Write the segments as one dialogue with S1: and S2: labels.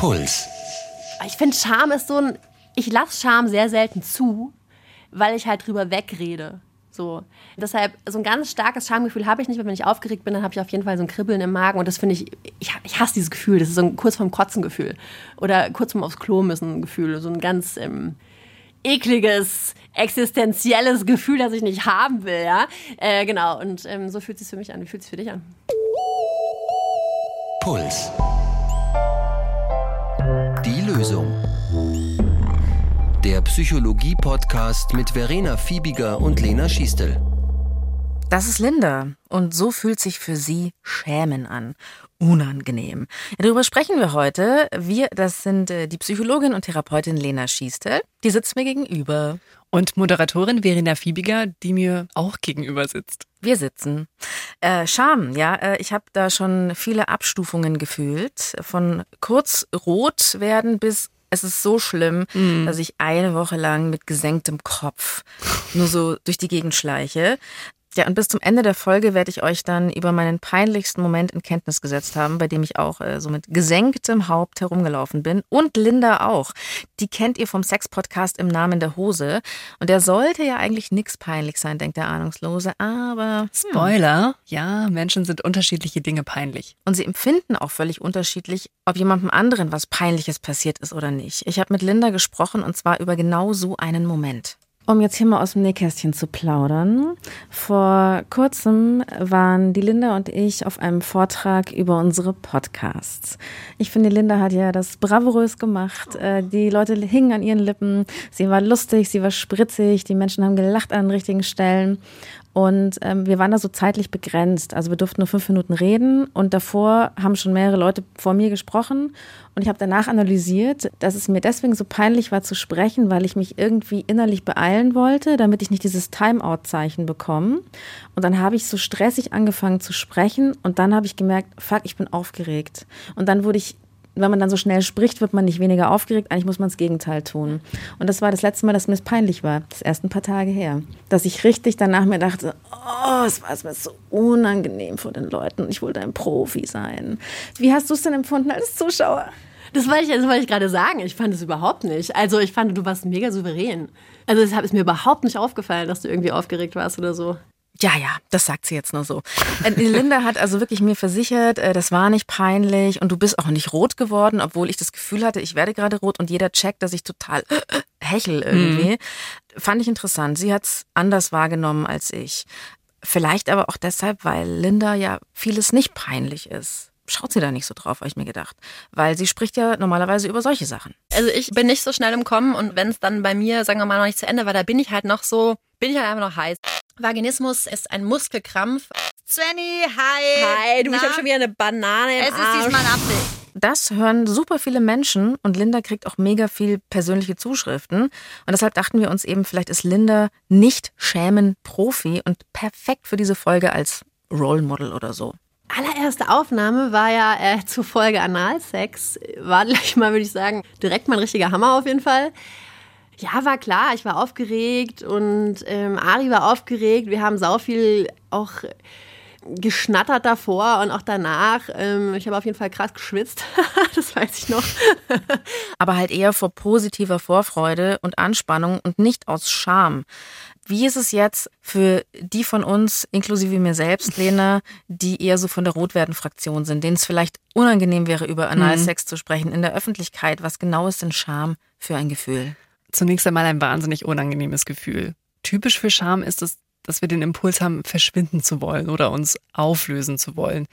S1: Puls.
S2: Ich finde, Scham ist so ein. Ich lasse Scham sehr selten zu, weil ich halt drüber wegrede. So. Deshalb, so ein ganz starkes Schamgefühl habe ich nicht, weil wenn ich aufgeregt bin, dann habe ich auf jeden Fall so ein Kribbeln im Magen. Und das finde ich, ich, ich hasse dieses Gefühl. Das ist so ein kurz vorm Kotzen Gefühl. Oder kurz vorm aufs Klo müssen Gefühl. So ein ganz ähm, ekliges, existenzielles Gefühl, das ich nicht haben will. Ja? Äh, genau. Und ähm, so fühlt es sich für mich an. Wie fühlt es sich für dich an?
S1: Puls. Lösung. Der Psychologie-Podcast mit Verena Fiebiger und Lena Schiestel.
S3: Das ist Linda und so fühlt sich für sie Schämen an. Unangenehm. Darüber sprechen wir heute. Wir, das sind äh, die Psychologin und Therapeutin Lena Schiestel. Die sitzt mir gegenüber.
S4: Und Moderatorin Verena Fiebiger, die mir auch gegenüber sitzt.
S3: Wir sitzen. Äh, Scham, ja, äh, ich habe da schon viele Abstufungen gefühlt. Von kurz rot werden bis es ist so schlimm, mm. dass ich eine Woche lang mit gesenktem Kopf nur so durch die Gegend schleiche. Ja, und bis zum Ende der Folge werde ich euch dann über meinen peinlichsten Moment in Kenntnis gesetzt haben, bei dem ich auch äh, so mit gesenktem Haupt herumgelaufen bin. Und Linda auch. Die kennt ihr vom Sex-Podcast im Namen der Hose. Und der sollte ja eigentlich nichts peinlich sein, denkt der Ahnungslose. Aber.
S4: Hm. Spoiler. Ja, Menschen sind unterschiedliche Dinge peinlich.
S3: Und sie empfinden auch völlig unterschiedlich, ob jemandem anderen was Peinliches passiert ist oder nicht. Ich habe mit Linda gesprochen und zwar über genau so einen Moment. Um jetzt hier mal aus dem Nähkästchen zu plaudern. Vor kurzem waren die Linda und ich auf einem Vortrag über unsere Podcasts. Ich finde, Linda hat ja das bravourös gemacht. Äh, die Leute hingen an ihren Lippen. Sie war lustig, sie war spritzig. Die Menschen haben gelacht an den richtigen Stellen. Und ähm, wir waren da so zeitlich begrenzt. Also wir durften nur fünf Minuten reden und davor haben schon mehrere Leute vor mir gesprochen. Und ich habe danach analysiert, dass es mir deswegen so peinlich war zu sprechen, weil ich mich irgendwie innerlich beeilen wollte, damit ich nicht dieses Timeout-Zeichen bekomme. Und dann habe ich so stressig angefangen zu sprechen und dann habe ich gemerkt, fuck, ich bin aufgeregt. Und dann wurde ich wenn man dann so schnell spricht, wird man nicht weniger aufgeregt. Eigentlich muss man das Gegenteil tun. Und das war das letzte Mal, dass mir es peinlich war. Das erst ein paar Tage her. Dass ich richtig danach mir dachte, oh, es war mir so unangenehm vor den Leuten. Ich wollte ein Profi sein. Wie hast du es denn empfunden als Zuschauer?
S2: Das wollte ich, das wollte ich gerade sagen. Ich fand es überhaupt nicht. Also ich fand, du warst mega souverän. Also es ist mir überhaupt nicht aufgefallen, dass du irgendwie aufgeregt warst oder so.
S3: Ja, ja, das sagt sie jetzt nur so. Äh, Linda hat also wirklich mir versichert, äh, das war nicht peinlich und du bist auch nicht rot geworden, obwohl ich das Gefühl hatte, ich werde gerade rot und jeder checkt, dass ich total hechel irgendwie. Mhm. Fand ich interessant. Sie hat es anders wahrgenommen als ich. Vielleicht aber auch deshalb, weil Linda ja vieles nicht peinlich ist schaut sie da nicht so drauf, habe ich mir gedacht. Weil sie spricht ja normalerweise über solche Sachen.
S2: Also ich bin nicht so schnell im Kommen und wenn es dann bei mir, sagen wir mal, noch nicht zu Ende war, da bin ich halt noch so, bin ich halt einfach noch heiß. Vaginismus ist ein Muskelkrampf.
S5: Svenny, hi.
S2: Hi, du, Na? ich habe schon wieder eine Banane im
S5: Es ist diesmal ein Apfel.
S3: Das hören super viele Menschen und Linda kriegt auch mega viel persönliche Zuschriften. Und deshalb dachten wir uns eben, vielleicht ist Linda nicht schämen Profi und perfekt für diese Folge als Role Model oder so
S2: allererste Aufnahme war ja äh, zur Folge Analsex. War gleich mal, würde ich sagen, direkt mal ein richtiger Hammer auf jeden Fall. Ja, war klar, ich war aufgeregt und ähm, Ari war aufgeregt. Wir haben sau viel auch geschnattert davor und auch danach. Ähm, ich habe auf jeden Fall krass geschwitzt, das weiß ich noch.
S3: Aber halt eher vor positiver Vorfreude und Anspannung und nicht aus Scham. Wie ist es jetzt für die von uns, inklusive mir selbst, Lena, die eher so von der Rotwerden-Fraktion sind, denen es vielleicht unangenehm wäre, über Analsex mhm. zu sprechen in der Öffentlichkeit? Was genau ist denn Scham für ein Gefühl?
S4: Zunächst einmal ein wahnsinnig unangenehmes Gefühl. Typisch für Scham ist es, dass wir den Impuls haben, verschwinden zu wollen oder uns auflösen zu wollen,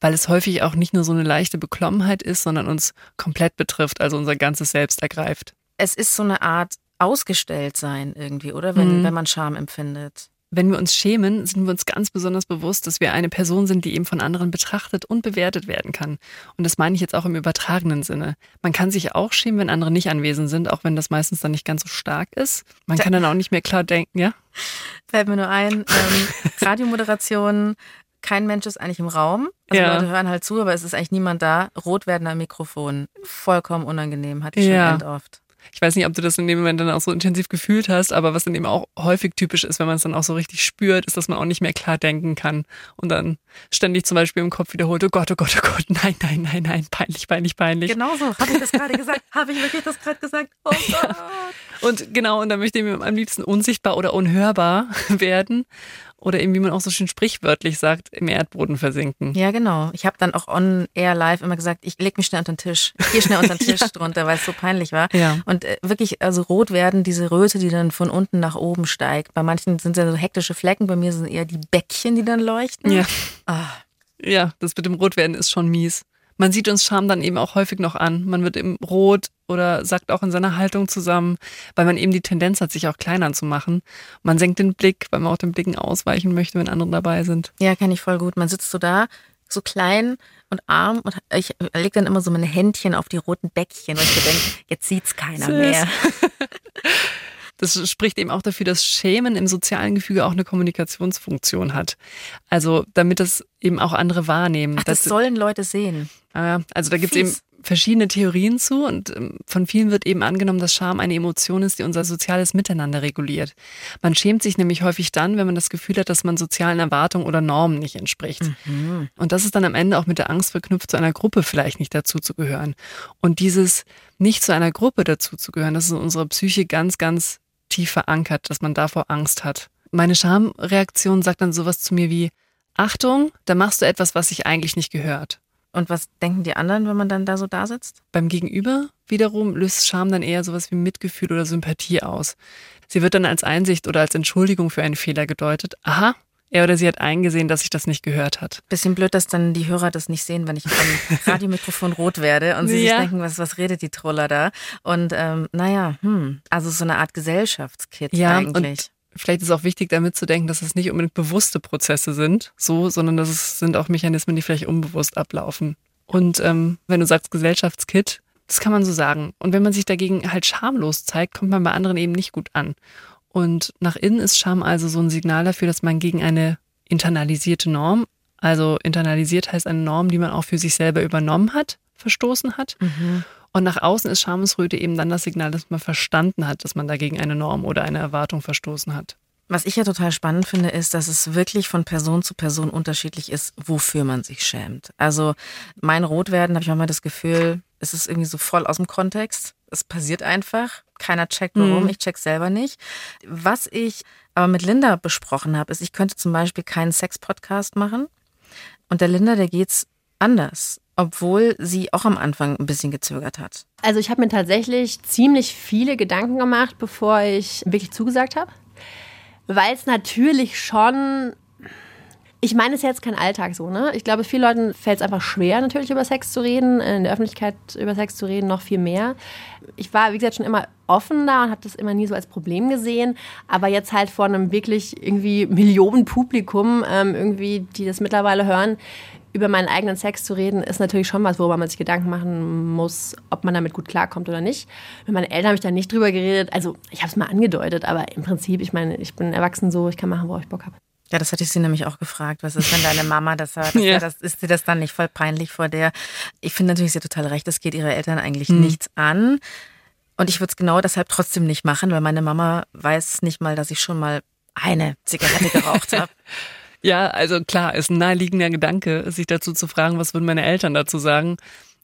S4: weil es häufig auch nicht nur so eine leichte Beklommenheit ist, sondern uns komplett betrifft, also unser ganzes Selbst ergreift.
S3: Es ist so eine Art ausgestellt sein irgendwie, oder? Wenn, mhm. wenn man Scham empfindet.
S4: Wenn wir uns schämen, sind wir uns ganz besonders bewusst, dass wir eine Person sind, die eben von anderen betrachtet und bewertet werden kann. Und das meine ich jetzt auch im übertragenen Sinne. Man kann sich auch schämen, wenn andere nicht anwesend sind, auch wenn das meistens dann nicht ganz so stark ist. Man kann dann auch nicht mehr klar denken, ja?
S3: Fällt mir nur ein, ähm, Radiomoderation, kein Mensch ist eigentlich im Raum. Also ja. Leute hören halt zu, aber es ist eigentlich niemand da. Rot werden am Mikrofon. Vollkommen unangenehm, hatte ich schon ja. oft.
S4: Ich weiß nicht, ob du das in dem Moment dann auch so intensiv gefühlt hast, aber was dann eben auch häufig typisch ist, wenn man es dann auch so richtig spürt, ist, dass man auch nicht mehr klar denken kann und dann ständig zum Beispiel im Kopf wiederholt, oh Gott, oh Gott, oh Gott, nein, nein, nein, nein, peinlich, peinlich, peinlich.
S3: Genau so, habe ich das gerade gesagt? Habe ich wirklich das gerade gesagt? Oh Gott. Ja.
S4: Und genau, und dann möchte ich mir am liebsten unsichtbar oder unhörbar werden oder eben, wie man auch so schön sprichwörtlich sagt, im Erdboden versinken.
S3: Ja, genau. Ich habe dann auch on air live immer gesagt, ich leg mich schnell unter den Tisch. Ich gehe schnell unter den Tisch ja. drunter, weil es so peinlich war.
S4: Ja.
S3: Und äh, wirklich, also rot werden, diese Röte, die dann von unten nach oben steigt. Bei manchen sind es ja so hektische Flecken, bei mir sind eher die Bäckchen, die dann leuchten.
S4: Ja. Ah. Ja, das mit dem Rotwerden ist schon mies man sieht uns Scham dann eben auch häufig noch an. Man wird eben rot oder sagt auch in seiner Haltung zusammen, weil man eben die Tendenz hat, sich auch kleiner zu machen. Man senkt den Blick, weil man auch den Blicken ausweichen möchte, wenn andere dabei sind.
S3: Ja, kann ich voll gut. Man sitzt so da, so klein und arm und ich lege dann immer so meine Händchen auf die roten Bäckchen und ich denke, jetzt sieht's keiner Süß. mehr.
S4: Das spricht eben auch dafür, dass Schämen im sozialen Gefüge auch eine Kommunikationsfunktion hat. Also damit das eben auch andere wahrnehmen.
S3: Ach, das, das sollen Leute sehen.
S4: Also da gibt es eben verschiedene Theorien zu und ähm, von vielen wird eben angenommen, dass Scham eine Emotion ist, die unser soziales Miteinander reguliert. Man schämt sich nämlich häufig dann, wenn man das Gefühl hat, dass man sozialen Erwartungen oder Normen nicht entspricht. Mhm. Und das ist dann am Ende auch mit der Angst verknüpft, zu einer Gruppe vielleicht nicht dazu zu gehören. Und dieses nicht zu einer Gruppe dazu zu gehören, das ist in unserer Psyche ganz, ganz tief verankert, dass man davor Angst hat. Meine Schamreaktion sagt dann sowas zu mir wie, Achtung, da machst du etwas, was sich eigentlich nicht gehört.
S3: Und was denken die anderen, wenn man dann da so da sitzt?
S4: Beim Gegenüber wiederum löst Scham dann eher sowas wie Mitgefühl oder Sympathie aus. Sie wird dann als Einsicht oder als Entschuldigung für einen Fehler gedeutet. Aha, er oder sie hat eingesehen, dass sich das nicht gehört hat.
S3: Bisschen blöd, dass dann die Hörer das nicht sehen, wenn ich am Radiomikrofon rot werde und sie ja. sich denken, was, was redet die Troller da? Und ähm, naja, hm, also so eine Art Gesellschaftskit ja, eigentlich.
S4: Vielleicht ist auch wichtig, damit zu denken, dass es nicht unbedingt bewusste Prozesse sind, so, sondern dass es sind auch Mechanismen, die vielleicht unbewusst ablaufen. Und ähm, wenn du sagst Gesellschaftskit, das kann man so sagen. Und wenn man sich dagegen halt schamlos zeigt, kommt man bei anderen eben nicht gut an. Und nach innen ist Scham also so ein Signal dafür, dass man gegen eine internalisierte Norm, also internalisiert heißt eine Norm, die man auch für sich selber übernommen hat, verstoßen hat. Mhm. Und nach außen ist Schamesröte eben dann das Signal, dass man verstanden hat, dass man dagegen eine Norm oder eine Erwartung verstoßen hat.
S3: Was ich ja total spannend finde, ist, dass es wirklich von Person zu Person unterschiedlich ist, wofür man sich schämt. Also mein Rotwerden habe ich manchmal das Gefühl, es ist irgendwie so voll aus dem Kontext. Es passiert einfach. Keiner checkt warum. Mhm. Ich check selber nicht. Was ich aber mit Linda besprochen habe, ist, ich könnte zum Beispiel keinen Sex-Podcast machen. Und der Linda, der geht's anders obwohl sie auch am Anfang ein bisschen gezögert hat.
S2: Also ich habe mir tatsächlich ziemlich viele Gedanken gemacht, bevor ich wirklich zugesagt habe, weil es natürlich schon ich meine, es ist jetzt kein Alltag so, ne? Ich glaube, vielen Leuten fällt es einfach schwer, natürlich über Sex zu reden, in der Öffentlichkeit über Sex zu reden, noch viel mehr. Ich war, wie gesagt, schon immer offen da und habe das immer nie so als Problem gesehen. Aber jetzt halt vor einem wirklich irgendwie Millionen Publikum, ähm, irgendwie, die das mittlerweile hören, über meinen eigenen Sex zu reden, ist natürlich schon was, worüber man sich Gedanken machen muss, ob man damit gut klarkommt oder nicht. Mit meinen Eltern habe ich da nicht drüber geredet. Also ich habe es mal angedeutet, aber im Prinzip, ich meine, ich bin erwachsen so, ich kann machen, worauf ich Bock habe.
S3: Ja, das hatte ich sie nämlich auch gefragt. Was ist, wenn deine Mama das hört? ja. das, ist dir das dann nicht voll peinlich vor der? Ich finde natürlich, sie hat total recht. Das geht ihre Eltern eigentlich mhm. nichts an. Und ich würde es genau deshalb trotzdem nicht machen, weil meine Mama weiß nicht mal, dass ich schon mal eine Zigarette geraucht habe.
S4: Ja, also klar, ist ein naheliegender Gedanke, sich dazu zu fragen, was würden meine Eltern dazu sagen.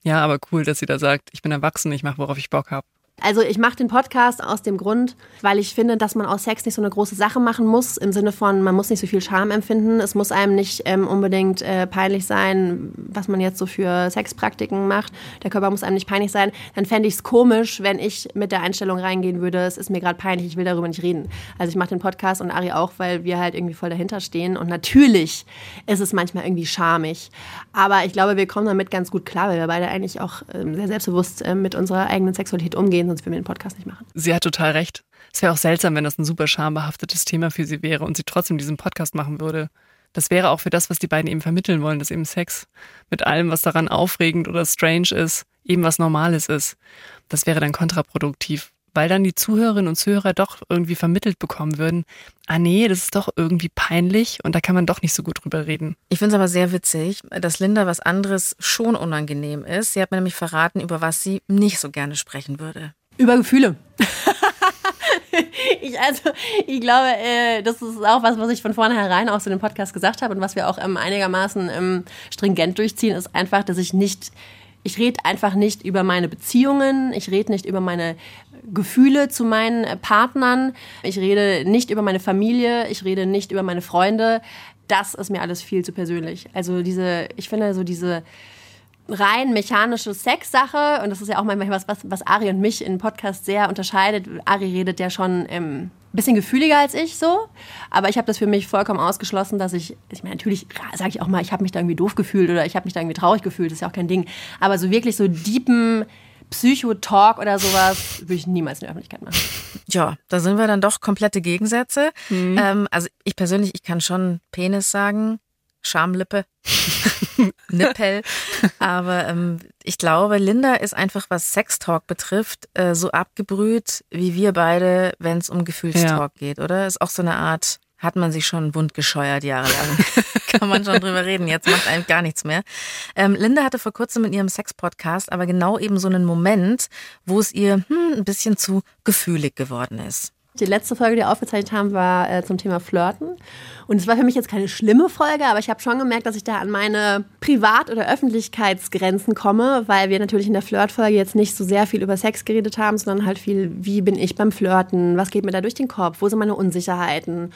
S4: Ja, aber cool, dass sie da sagt, ich bin erwachsen, ich mache, worauf ich Bock habe.
S2: Also ich mache den Podcast aus dem Grund, weil ich finde, dass man aus Sex nicht so eine große Sache machen muss, im Sinne von, man muss nicht so viel Scham empfinden. Es muss einem nicht ähm, unbedingt äh, peinlich sein, was man jetzt so für Sexpraktiken macht. Der Körper muss einem nicht peinlich sein. Dann fände ich es komisch, wenn ich mit der Einstellung reingehen würde, es ist mir gerade peinlich, ich will darüber nicht reden. Also ich mache den Podcast und Ari auch, weil wir halt irgendwie voll dahinter stehen. Und natürlich ist es manchmal irgendwie schamig. Aber ich glaube, wir kommen damit ganz gut klar, weil wir beide eigentlich auch äh, sehr selbstbewusst äh, mit unserer eigenen Sexualität umgehen gehen, sonst würden wir den Podcast nicht machen.
S4: Sie hat total recht. Es wäre auch seltsam, wenn das ein super schambehaftetes Thema für sie wäre und sie trotzdem diesen Podcast machen würde. Das wäre auch für das, was die beiden eben vermitteln wollen, dass eben Sex mit allem, was daran aufregend oder strange ist, eben was Normales ist. Das wäre dann kontraproduktiv, weil dann die Zuhörerinnen und Zuhörer doch irgendwie vermittelt bekommen würden, ah nee, das ist doch irgendwie peinlich und da kann man doch nicht so gut drüber reden.
S3: Ich finde es aber sehr witzig, dass Linda was anderes schon unangenehm ist. Sie hat mir nämlich verraten, über was sie nicht so gerne sprechen würde.
S2: Über Gefühle. ich, also, ich glaube, äh, das ist auch was, was ich von vornherein auch so in dem Podcast gesagt habe und was wir auch ähm, einigermaßen ähm, stringent durchziehen, ist einfach, dass ich nicht, ich rede einfach nicht über meine Beziehungen, ich rede nicht über meine Gefühle zu meinen äh, Partnern, ich rede nicht über meine Familie, ich rede nicht über meine Freunde. Das ist mir alles viel zu persönlich. Also diese, ich finde so diese rein mechanische Sexsache und das ist ja auch manchmal was, was, was Ari und mich in Podcast sehr unterscheidet. Ari redet ja schon ähm, bisschen gefühliger als ich so, aber ich habe das für mich vollkommen ausgeschlossen, dass ich, ich meine, natürlich sage ich auch mal, ich habe mich da irgendwie doof gefühlt oder ich habe mich da irgendwie traurig gefühlt, das ist ja auch kein Ding, aber so wirklich so deepen Psychotalk oder sowas würde ich niemals in der Öffentlichkeit machen.
S3: Ja, da sind wir dann doch komplette Gegensätze. Mhm. Ähm, also ich persönlich, ich kann schon Penis sagen, Schamlippe, Nippel. Aber ähm, ich glaube, Linda ist einfach, was Sextalk betrifft, äh, so abgebrüht wie wir beide, wenn es um Gefühlstalk ja. geht, oder? Ist auch so eine Art, hat man sich schon wund gescheuert jahrelang. Kann man schon drüber reden. Jetzt macht einem gar nichts mehr. Ähm, Linda hatte vor kurzem in ihrem Sex-Podcast aber genau eben so einen Moment, wo es ihr hm, ein bisschen zu gefühlig geworden ist.
S2: Die letzte Folge, die wir aufgezeichnet haben, war äh, zum Thema Flirten. Und es war für mich jetzt keine schlimme Folge, aber ich habe schon gemerkt, dass ich da an meine Privat- oder Öffentlichkeitsgrenzen komme, weil wir natürlich in der Flirtfolge jetzt nicht so sehr viel über Sex geredet haben, sondern halt viel, wie bin ich beim Flirten, was geht mir da durch den Kopf, wo sind meine Unsicherheiten.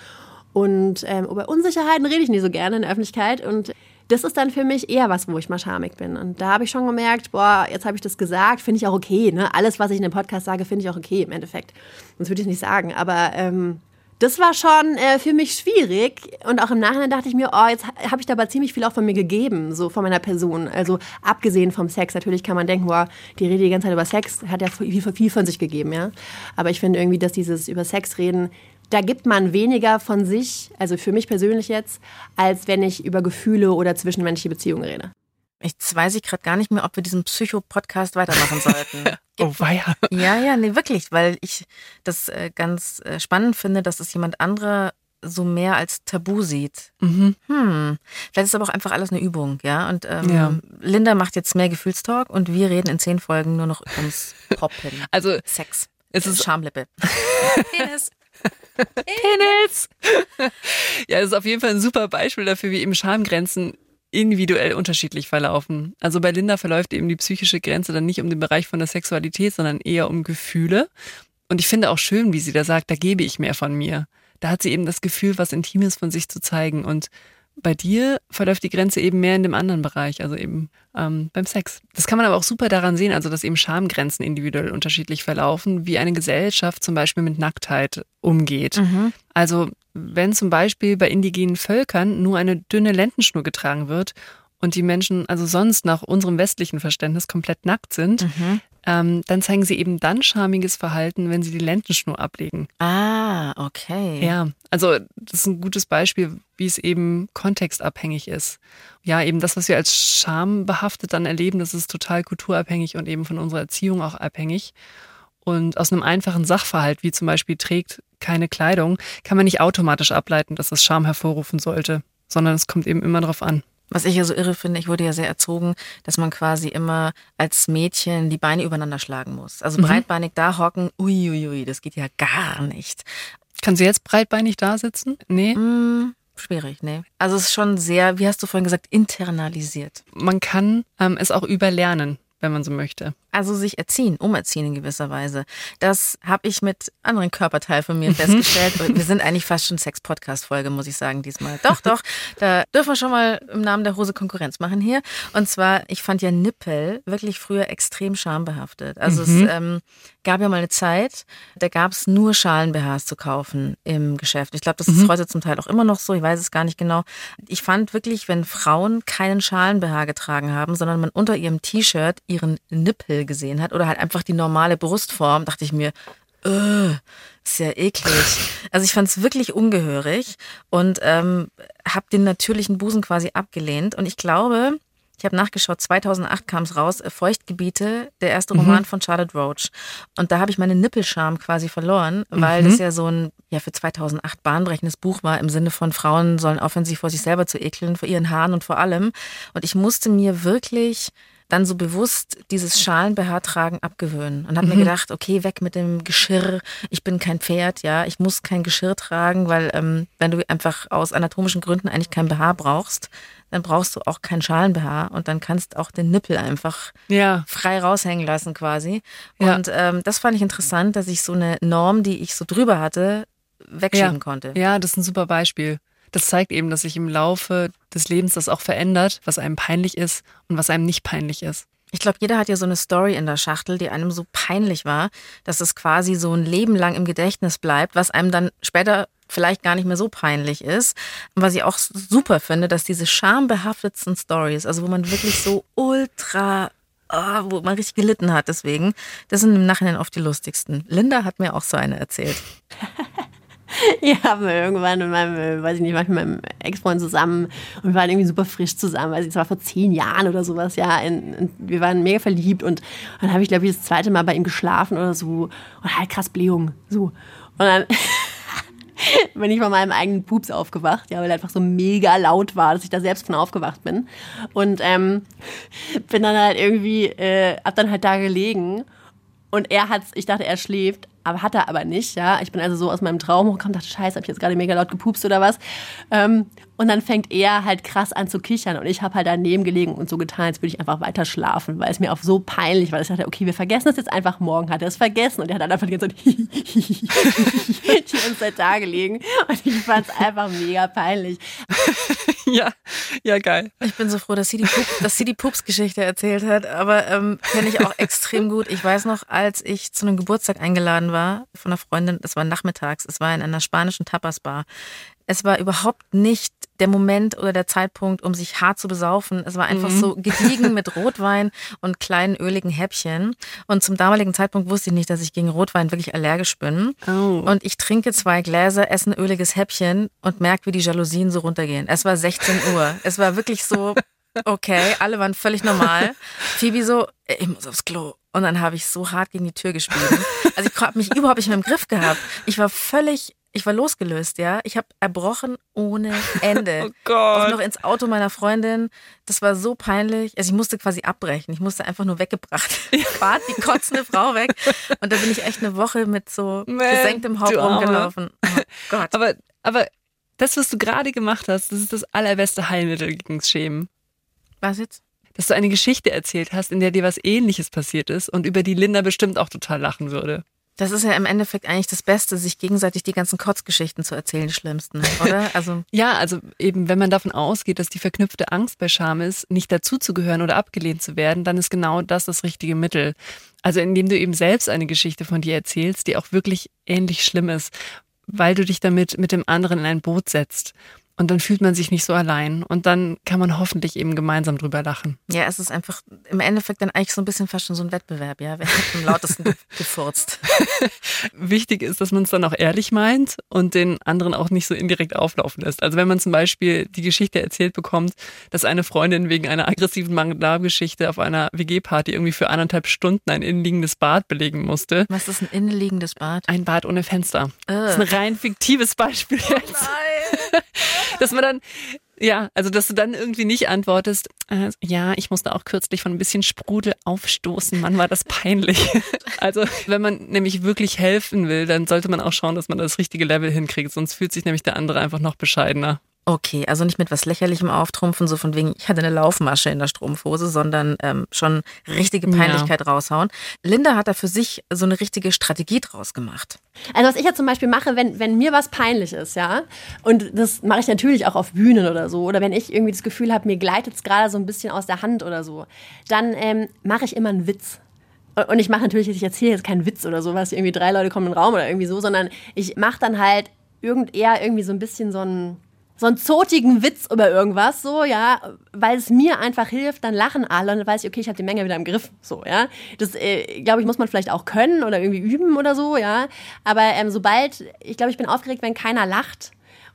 S2: Und ähm, über Unsicherheiten rede ich nie so gerne in der Öffentlichkeit. Und das ist dann für mich eher was, wo ich mal schamig bin. Und da habe ich schon gemerkt, boah, jetzt habe ich das gesagt, finde ich auch okay. Ne? Alles, was ich in dem Podcast sage, finde ich auch okay im Endeffekt. Sonst würde ich es nicht sagen. Aber ähm, das war schon äh, für mich schwierig. Und auch im Nachhinein dachte ich mir, oh, jetzt habe ich dabei ziemlich viel auch von mir gegeben, so von meiner Person. Also abgesehen vom Sex. Natürlich kann man denken, boah, die rede die ganze Zeit über Sex, hat ja viel, viel von sich gegeben, ja. Aber ich finde irgendwie, dass dieses über Sex reden da gibt man weniger von sich, also für mich persönlich jetzt, als wenn ich über Gefühle oder zwischenmenschliche Beziehungen rede.
S3: Jetzt weiß ich gerade gar nicht mehr, ob wir diesen Psycho-Podcast weitermachen sollten.
S4: oh, weia.
S3: Ja, ja, nee, wirklich, weil ich das äh, ganz äh, spannend finde, dass es jemand anderer so mehr als Tabu sieht. Mhm. Hm. Vielleicht ist aber auch einfach alles eine Übung, ja. Und ähm, ja. Linda macht jetzt mehr Gefühlstalk und wir reden in zehn Folgen nur noch ums Poppen.
S4: Also
S3: Sex.
S4: Es ist
S3: Schamlippe.
S4: Penis. Penis. ja, das ist auf jeden Fall ein super Beispiel dafür, wie eben Schamgrenzen individuell unterschiedlich verlaufen. Also bei Linda verläuft eben die psychische Grenze dann nicht um den Bereich von der Sexualität, sondern eher um Gefühle. Und ich finde auch schön, wie sie da sagt, da gebe ich mehr von mir. Da hat sie eben das Gefühl, was Intimes von sich zu zeigen. Und bei dir verläuft die Grenze eben mehr in dem anderen Bereich, also eben ähm, beim Sex. Das kann man aber auch super daran sehen, also dass eben Schamgrenzen individuell unterschiedlich verlaufen, wie eine Gesellschaft zum Beispiel mit Nacktheit umgeht. Mhm. Also wenn zum Beispiel bei indigenen Völkern nur eine dünne Lendenschnur getragen wird und die Menschen also sonst nach unserem westlichen Verständnis komplett nackt sind, mhm ähm, dann zeigen sie eben dann charmiges Verhalten, wenn sie die Lendenschnur ablegen.
S3: Ah, okay.
S4: Ja, also das ist ein gutes Beispiel, wie es eben kontextabhängig ist. Ja, eben das, was wir als schambehaftet dann erleben, das ist total kulturabhängig und eben von unserer Erziehung auch abhängig. Und aus einem einfachen Sachverhalt, wie zum Beispiel trägt keine Kleidung, kann man nicht automatisch ableiten, dass es Scham hervorrufen sollte, sondern es kommt eben immer darauf an.
S3: Was ich ja so irre finde, ich wurde ja sehr erzogen, dass man quasi immer als Mädchen die Beine übereinander schlagen muss. Also mhm. breitbeinig da hocken, uiuiui, das geht ja gar nicht.
S4: Kann sie jetzt breitbeinig da sitzen? Nee.
S3: Mm, schwierig, nee. Also es ist schon sehr, wie hast du vorhin gesagt, internalisiert.
S4: Man kann ähm, es auch überlernen, wenn man so möchte.
S3: Also sich erziehen, umerziehen in gewisser Weise. Das habe ich mit anderen Körperteilen von mir mhm. festgestellt. wir sind eigentlich fast schon Sex-Podcast-Folge, muss ich sagen, diesmal. Doch, doch, da dürfen wir schon mal im Namen der Hose Konkurrenz machen hier. Und zwar, ich fand ja Nippel wirklich früher extrem schambehaftet. Also mhm. es ähm, gab ja mal eine Zeit, da gab es nur Schalen-BHs zu kaufen im Geschäft. Ich glaube, das ist mhm. heute zum Teil auch immer noch so, ich weiß es gar nicht genau. Ich fand wirklich, wenn Frauen keinen Schalen-BH getragen haben, sondern man unter ihrem T-Shirt ihren Nippel gesehen hat oder halt einfach die normale Brustform, dachte ich mir, äh, ist ja eklig. Also ich fand es wirklich ungehörig und ähm, habe den natürlichen Busen quasi abgelehnt. Und ich glaube, ich habe nachgeschaut, 2008 kam es raus, äh, Feuchtgebiete, der erste mhm. Roman von Charlotte Roach. Und da habe ich meine Nippelscham quasi verloren, weil mhm. das ja so ein ja für 2008 bahnbrechendes Buch war im Sinne von Frauen sollen aufhören, sich vor sich selber zu ekeln, vor ihren Haaren und vor allem. Und ich musste mir wirklich dann so bewusst dieses Schalen-BH-Tragen abgewöhnen und habe mir gedacht, okay, weg mit dem Geschirr. Ich bin kein Pferd, ja, ich muss kein Geschirr tragen, weil ähm, wenn du einfach aus anatomischen Gründen eigentlich kein BH brauchst, dann brauchst du auch kein Schalen-BH und dann kannst auch den Nippel einfach
S4: Ja.
S3: frei raushängen lassen quasi.
S4: Ja.
S3: Und ähm, das fand ich interessant, dass ich so eine Norm, die ich so drüber hatte, wegschieben
S4: Ja.
S3: konnte.
S4: Ja, das ist ein super Beispiel. Das zeigt eben, dass sich im Laufe des Lebens das auch verändert, was einem peinlich ist und was einem nicht peinlich ist.
S3: Ich glaube, jeder hat ja so eine Story in der Schachtel, die einem so peinlich war, dass es quasi so ein Leben lang im Gedächtnis bleibt, was einem dann später vielleicht gar nicht mehr so peinlich ist. Und was ich auch super finde, dass diese schambehaftetsten Stories, also wo man wirklich so ultra, ah, wo man richtig gelitten hat deswegen, das sind im Nachhinein oft die lustigsten. Linda hat mir auch so eine erzählt.
S2: Ich habe mir irgendwann mit meinem, äh, weiß ich nicht, mit meinem Ex-Freund zusammen und wir waren irgendwie super frisch zusammen, weiß ich, es war vor zehn Jahren oder sowas, ja. In, in, wir waren mega verliebt und dann habe ich, glaube ich, das zweite Mal bei ihm geschlafen oder so und halt krass Blähung, so. Und dann bin ich von meinem eigenen Pups aufgewacht, ja, weil er einfach so mega laut war, dass ich da selbst von aufgewacht bin. Und ähm, bin dann halt irgendwie, äh, hab dann halt da gelegen und er hat, ich dachte, er schläft, aber hat er aber nicht, ja. Ich bin also so aus meinem Traum hochgekommen, dachte, scheiße, hab ich jetzt gerade mega laut gepupst oder was. Ähm, und dann fängt er halt krass an zu kichern und ich habe halt daneben gelegen und so getan, als würde ich einfach weiter schlafen, weil es mir auch so peinlich war. Ich dachte, okay, wir vergessen das jetzt einfach morgen. Hat er es vergessen und er hat dann einfach die ganze Zeit die ganze Zeit da gelegen und ich fand es einfach mega peinlich.
S4: ja, ja, geil.
S3: Ich bin so froh, dass sie die, Pup, dass sie die Pups-Geschichte erzählt hat, aber ähm, kenne ich auch extrem gut. Ich weiß noch, als ich zu einem Geburtstag eingeladen war von einer Freundin, das war nachmittags, es war in einer spanischen Tapas-Bar. Es war überhaupt nicht der Moment oder der Zeitpunkt, um sich hart zu besaufen. Es war einfach so gediegen mit Rotwein und kleinen öligen Häppchen. Und zum damaligen Zeitpunkt wusste ich nicht, dass ich gegen Rotwein wirklich allergisch bin.
S4: Oh.
S3: Und ich trinke zwei Gläser, esse ein öliges Häppchen und merke, wie die Jalousien so runtergehen. Es war 16 Uhr. Es war wirklich so, okay, alle waren völlig normal. Phoebe so, ich muss aufs Klo. Und dann habe ich so hart gegen die Tür gespielt. Also ich habe mich überhaupt nicht mehr im Griff gehabt. Ich war völlig, ich war losgelöst, ja. Ich habe erbrochen ohne Ende.
S4: Oh Gott.
S3: Auch noch ins Auto meiner Freundin. Das war so peinlich. Also ich musste quasi abbrechen. Ich musste einfach nur weggebracht. Fahrt die kotzende Frau weg. Und da bin ich echt eine Woche mit so
S4: Man,
S3: gesenktem Haupt rumgelaufen. Oh Gott.
S4: Aber, aber das, was du gerade gemacht hast, das ist das allerbeste Heilmittel gegen Schämen.
S3: Was jetzt?
S4: Dass du eine Geschichte erzählt hast, in der dir was ähnliches passiert ist und über die Linda bestimmt auch total lachen würde.
S3: Das ist ja im Endeffekt eigentlich das Beste, sich gegenseitig die ganzen Kotzgeschichten zu erzählen, die schlimmsten, oder? Also
S4: Ja, also eben, wenn man davon ausgeht, dass die verknüpfte Angst bei Scham ist, nicht dazuzugehören oder abgelehnt zu werden, dann ist genau das das richtige Mittel. Also indem du eben selbst eine Geschichte von dir erzählst, die auch wirklich ähnlich schlimm ist, weil du dich damit mit dem anderen in ein Boot setzt. Und dann fühlt man sich nicht so allein. Und dann kann man hoffentlich eben gemeinsam drüber lachen.
S3: ja, es ist einfach im Endeffekt dann eigentlich so ein bisschen fast schon so ein Wettbewerb, ja. Wer hat am lautesten ge- gefurzt?
S4: Wichtig ist, dass man es dann auch ehrlich meint und den anderen auch nicht so indirekt auflaufen lässt. Also wenn man zum Beispiel die Geschichte erzählt bekommt, dass eine Freundin wegen einer aggressiven Magen-Darm-Geschichte auf einer WG-Party irgendwie für anderthalb Stunden ein innenliegendes Bad belegen musste.
S3: Was ist ein innenliegendes Bad?
S4: Ein Bad ohne Fenster. Das ist ein rein fiktives Beispiel jetzt. Dass man dann, ja, also dass du dann irgendwie nicht antwortest, äh, ja, ich musste auch kürzlich von ein bisschen Sprudel aufstoßen, Mann, war das peinlich. Also wenn man nämlich wirklich helfen will, dann sollte man auch schauen, dass man das richtige Level hinkriegt, sonst fühlt sich nämlich der andere einfach noch bescheidener.
S3: Okay, also nicht mit was Lächerlichem auftrumpfen, so von wegen, ich hatte eine Laufmasche in der Strumpfhose, sondern ähm, schon richtige Peinlichkeit raushauen. Linda hat da für sich so eine richtige Strategie draus gemacht.
S2: Also was ich ja zum Beispiel mache, wenn, wenn mir was peinlich ist, ja, und das mache ich natürlich auch auf Bühnen oder so, oder wenn ich irgendwie das Gefühl habe, mir gleitet es gerade so ein bisschen aus der Hand oder so, dann ähm, mache ich immer einen Witz. Und- Und ich mache natürlich, ich erzähle jetzt keinen Witz oder sowas, irgendwie drei Leute kommen in den Raum oder irgendwie so, sondern ich mache dann halt irgend eher irgendwie so ein bisschen so einen so einen zotigen Witz über irgendwas, so, ja, weil es mir einfach hilft, dann lachen alle und dann weiß ich, okay, ich habe die Menge wieder im Griff, so, ja. Das, äh, glaube ich, muss man vielleicht auch können oder irgendwie üben oder so, ja. Aber ähm, sobald, ich glaube, ich bin aufgeregt, wenn keiner lacht.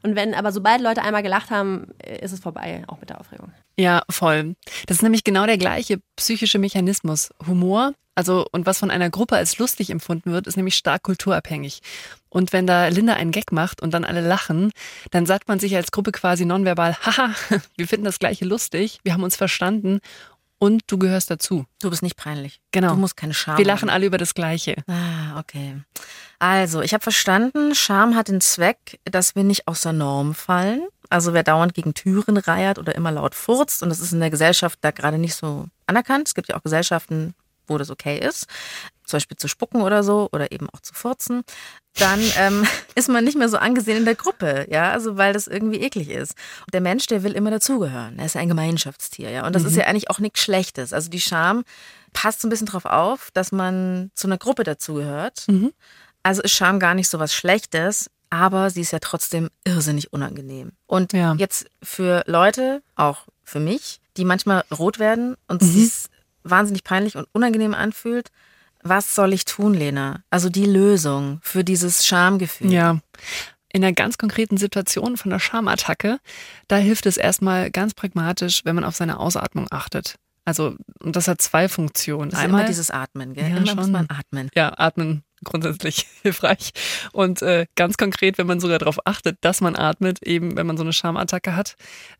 S2: Und wenn, aber sobald Leute einmal gelacht haben, äh, ist es vorbei, auch mit der Aufregung.
S4: Ja, voll. Das ist nämlich genau der gleiche psychische Mechanismus. Humor, also und was von einer Gruppe als lustig empfunden wird, ist nämlich stark kulturabhängig. Und wenn da Linda einen Gag macht und dann alle lachen, dann sagt man sich als Gruppe quasi nonverbal, haha, wir finden das gleiche lustig, wir haben uns verstanden und du gehörst dazu.
S3: Du bist nicht peinlich.
S4: Genau.
S3: Du musst keine Scham
S4: Wir lachen
S3: haben.
S4: alle über das Gleiche.
S3: Ah, okay. Also, ich habe verstanden, Scham hat den Zweck, dass wir nicht aus der Norm fallen. Also wer dauernd gegen Türen reiert oder immer laut furzt, und das ist in der Gesellschaft da gerade nicht so anerkannt. Es gibt ja auch Gesellschaften, wo das okay ist, zum Beispiel zu spucken oder so oder eben auch zu furzen, dann ähm, ist man nicht mehr so angesehen in der Gruppe, ja, also weil das irgendwie eklig ist. Und der Mensch, der will immer dazugehören. Er ist ein Gemeinschaftstier, ja, und das ist ja eigentlich auch nichts Schlechtes. Also die Scham passt so ein bisschen drauf auf, dass man zu einer Gruppe dazugehört. Also ist Scham gar nicht so was Schlechtes, aber sie ist ja trotzdem irrsinnig unangenehm. Und
S4: Ja.
S3: jetzt für Leute, auch für mich, die manchmal rot werden und sie es wahnsinnig peinlich und unangenehm anfühlt, was soll ich tun, Lena? Also die Lösung für dieses Schamgefühl.
S4: Ja. In einer ganz konkreten Situation von der Schamattacke, da hilft es erstmal ganz pragmatisch, wenn man auf seine Ausatmung achtet. Also, und das hat zwei Funktionen.
S3: Das ist
S4: Einmal
S3: immer dieses Atmen, gell?
S4: Ja,
S3: immer muss
S4: schon.
S3: man atmen.
S4: ja, atmen grundsätzlich hilfreich. Und äh, ganz konkret, wenn man sogar darauf achtet, dass man atmet, eben wenn man so eine Schamattacke hat.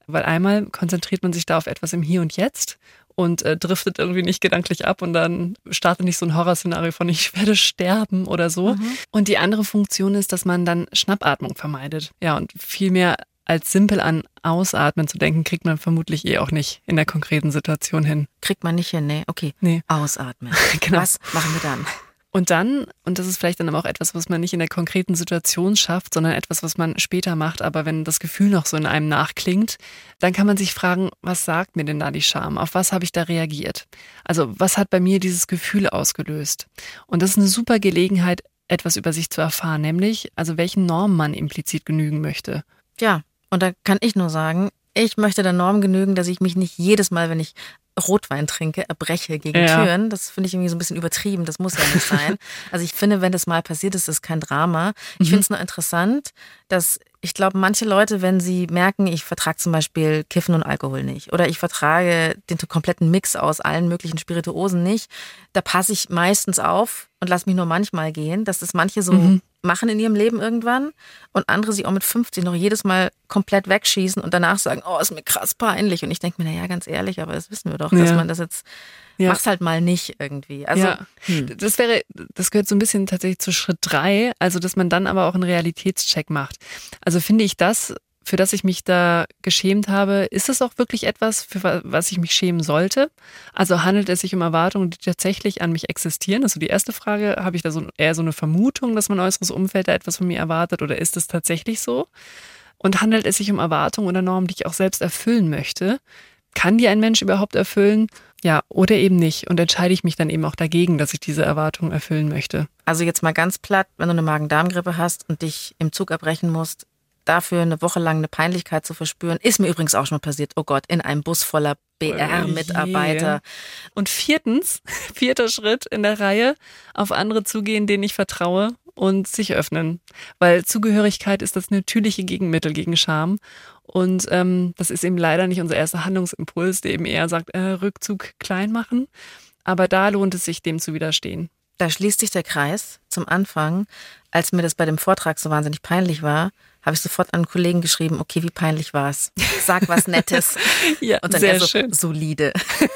S4: Weil einmal konzentriert man sich da auf etwas im Hier und Jetzt und äh, driftet irgendwie nicht gedanklich ab und dann startet nicht so ein Horrorszenario von ich werde sterben oder so. Und die andere Funktion ist, dass man dann Schnappatmung vermeidet. Ja, und viel mehr als simpel an Ausatmen zu denken, kriegt man vermutlich eh auch nicht in der konkreten Situation hin.
S3: Kriegt man nicht hin, nee. Okay.
S4: Nee.
S3: Ausatmen.
S4: Genau.
S3: Was machen wir dann?
S4: Und dann, und das ist vielleicht dann aber auch etwas, was man nicht in der konkreten Situation schafft, sondern etwas, was man später macht, aber wenn das Gefühl noch so in einem nachklingt, dann kann man sich fragen, was sagt mir denn da die Scham? Auf was habe ich da reagiert? Also was hat bei mir dieses Gefühl ausgelöst? Und das ist eine super Gelegenheit, etwas über sich zu erfahren, nämlich also welchen Normen man implizit genügen möchte.
S3: Ja, und da kann ich nur sagen, ich möchte der Norm genügen, dass ich mich nicht jedes Mal, wenn ich Rotwein trinke, erbreche gegen
S4: Ja.
S3: Türen. Das finde ich irgendwie so ein bisschen übertrieben. Das muss ja nicht sein. Also ich finde, wenn das mal passiert ist, ist es kein Drama. Ich finde es nur interessant, dass ich glaube, manche Leute, wenn sie merken, ich vertrage zum Beispiel Kiffen und Alkohol nicht oder ich vertrage den kompletten Mix aus allen möglichen Spirituosen nicht, da passe ich meistens auf und lasse mich nur manchmal gehen, dass das manche so machen in ihrem Leben irgendwann und andere sich auch mit 50 noch jedes Mal komplett wegschießen und danach sagen, oh, ist mir krass peinlich. Und ich denke mir, naja, ganz ehrlich, aber das wissen wir doch, dass
S4: Ja.
S3: man das jetzt,
S4: Ja.
S3: mach's halt mal nicht irgendwie. Also,
S4: ja, das wäre, das gehört so ein bisschen tatsächlich zu Schritt drei, also dass man dann aber auch einen Realitätscheck macht. Also finde ich das, für das ich mich da geschämt habe, ist es auch wirklich etwas, für wa- was ich mich schämen sollte? Also handelt es sich um Erwartungen, die tatsächlich an mich existieren? Also die erste Frage, habe ich da so eher so eine Vermutung, dass mein äußeres Umfeld da etwas von mir erwartet oder ist es tatsächlich so? Und handelt es sich um Erwartungen oder Normen, die ich auch selbst erfüllen möchte? Kann die ein Mensch überhaupt erfüllen? Ja, oder eben nicht. Und entscheide ich mich dann eben auch dagegen, dass ich diese Erwartungen erfüllen möchte.
S3: also jetzt mal ganz platt, wenn du eine Magen-Darm-Grippe hast und dich im Zug erbrechen musst, dafür eine Woche lang eine Peinlichkeit zu verspüren, ist mir übrigens auch schon mal passiert. Oh Gott, in einem Bus voller BR-Mitarbeiter.
S4: Und viertens, vierter Schritt in der Reihe, auf andere zugehen, denen ich vertraue und sich öffnen. Weil Zugehörigkeit ist das natürliche Gegenmittel gegen Scham. Und ähm, das ist eben leider nicht unser erster Handlungsimpuls, der eben eher sagt, äh, Rückzug klein machen. Aber da lohnt es sich, dem zu widerstehen.
S3: Da schließt sich der Kreis zum Anfang. Als mir das bei dem Vortrag so wahnsinnig peinlich war, habe ich sofort an einen Kollegen geschrieben, okay, wie peinlich war's? Sag was Nettes.
S4: Ja,
S3: Und dann
S4: sehr
S3: so
S4: schön.
S3: solide.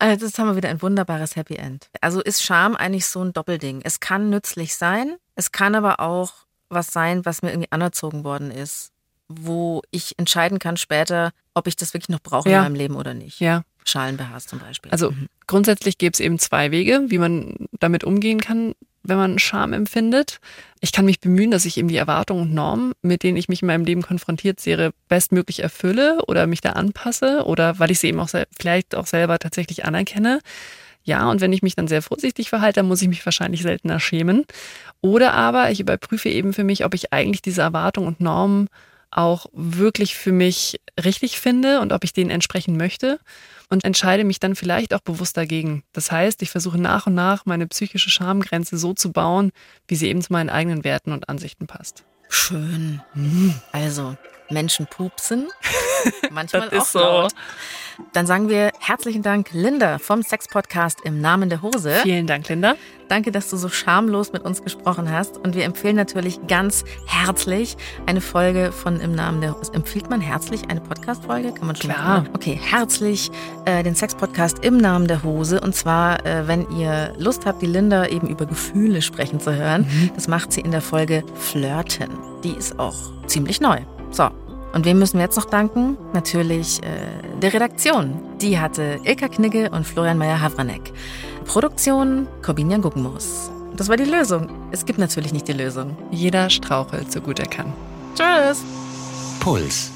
S3: Also jetzt haben wir wieder ein wunderbares Happy End. Also ist Scham eigentlich so ein Doppelding. Es kann nützlich sein, es kann aber auch was sein, was mir irgendwie anerzogen worden ist, wo ich entscheiden kann später, ob ich das wirklich noch brauche
S4: Ja.
S3: in meinem Leben oder nicht.
S4: Ja.
S3: Schalenbehaars zum Beispiel.
S4: Also grundsätzlich gäbe es eben zwei Wege, wie man damit umgehen kann, wenn man Scham empfindet. Ich kann mich bemühen, dass ich eben die Erwartungen und Normen, mit denen ich mich in meinem Leben konfrontiert sehe, bestmöglich erfülle oder mich da anpasse oder weil ich sie eben auch vielleicht auch selber tatsächlich anerkenne. Ja, und wenn ich mich dann sehr vorsichtig verhalte, dann muss ich mich wahrscheinlich seltener schämen. Oder aber ich überprüfe eben für mich, ob ich eigentlich diese Erwartungen und Normen auch wirklich für mich richtig finde und ob ich denen entsprechen möchte und entscheide mich dann vielleicht auch bewusst dagegen. Das heißt, ich versuche nach und nach meine psychische Schamgrenze so zu bauen, wie sie eben zu meinen eigenen Werten und Ansichten passt.
S3: Schön. Also, Menschen pupsen, Manchmal
S4: Das
S3: auch
S4: ist so.
S3: laut. Dann sagen wir herzlichen Dank, Linda vom Sex-Podcast im Namen der Hose.
S4: Vielen Dank, Linda.
S3: Danke, dass du so schamlos mit uns gesprochen hast. Und wir empfehlen natürlich ganz herzlich eine Folge von Im Namen der Hose. Empfiehlt man herzlich eine Podcast-Folge? Kann man schon
S4: Klar.
S3: machen, ne? Okay, herzlich äh, den Sex-Podcast im Namen der Hose. Und zwar, äh, wenn ihr Lust habt, die Linda eben über Gefühle sprechen zu hören. Das macht sie in der Folge Flirten. Die ist auch ziemlich neu. So. Und wem müssen wir jetzt noch danken? Natürlich äh, der Redaktion. Die hatte Ilka Knigge und Florian Meyer-Havranek. Produktion Corbinian Guggenmoos. Das war die Lösung. Es gibt natürlich nicht die Lösung.
S4: Jeder strauchelt, so gut er kann.
S3: Tschüss.
S1: Puls.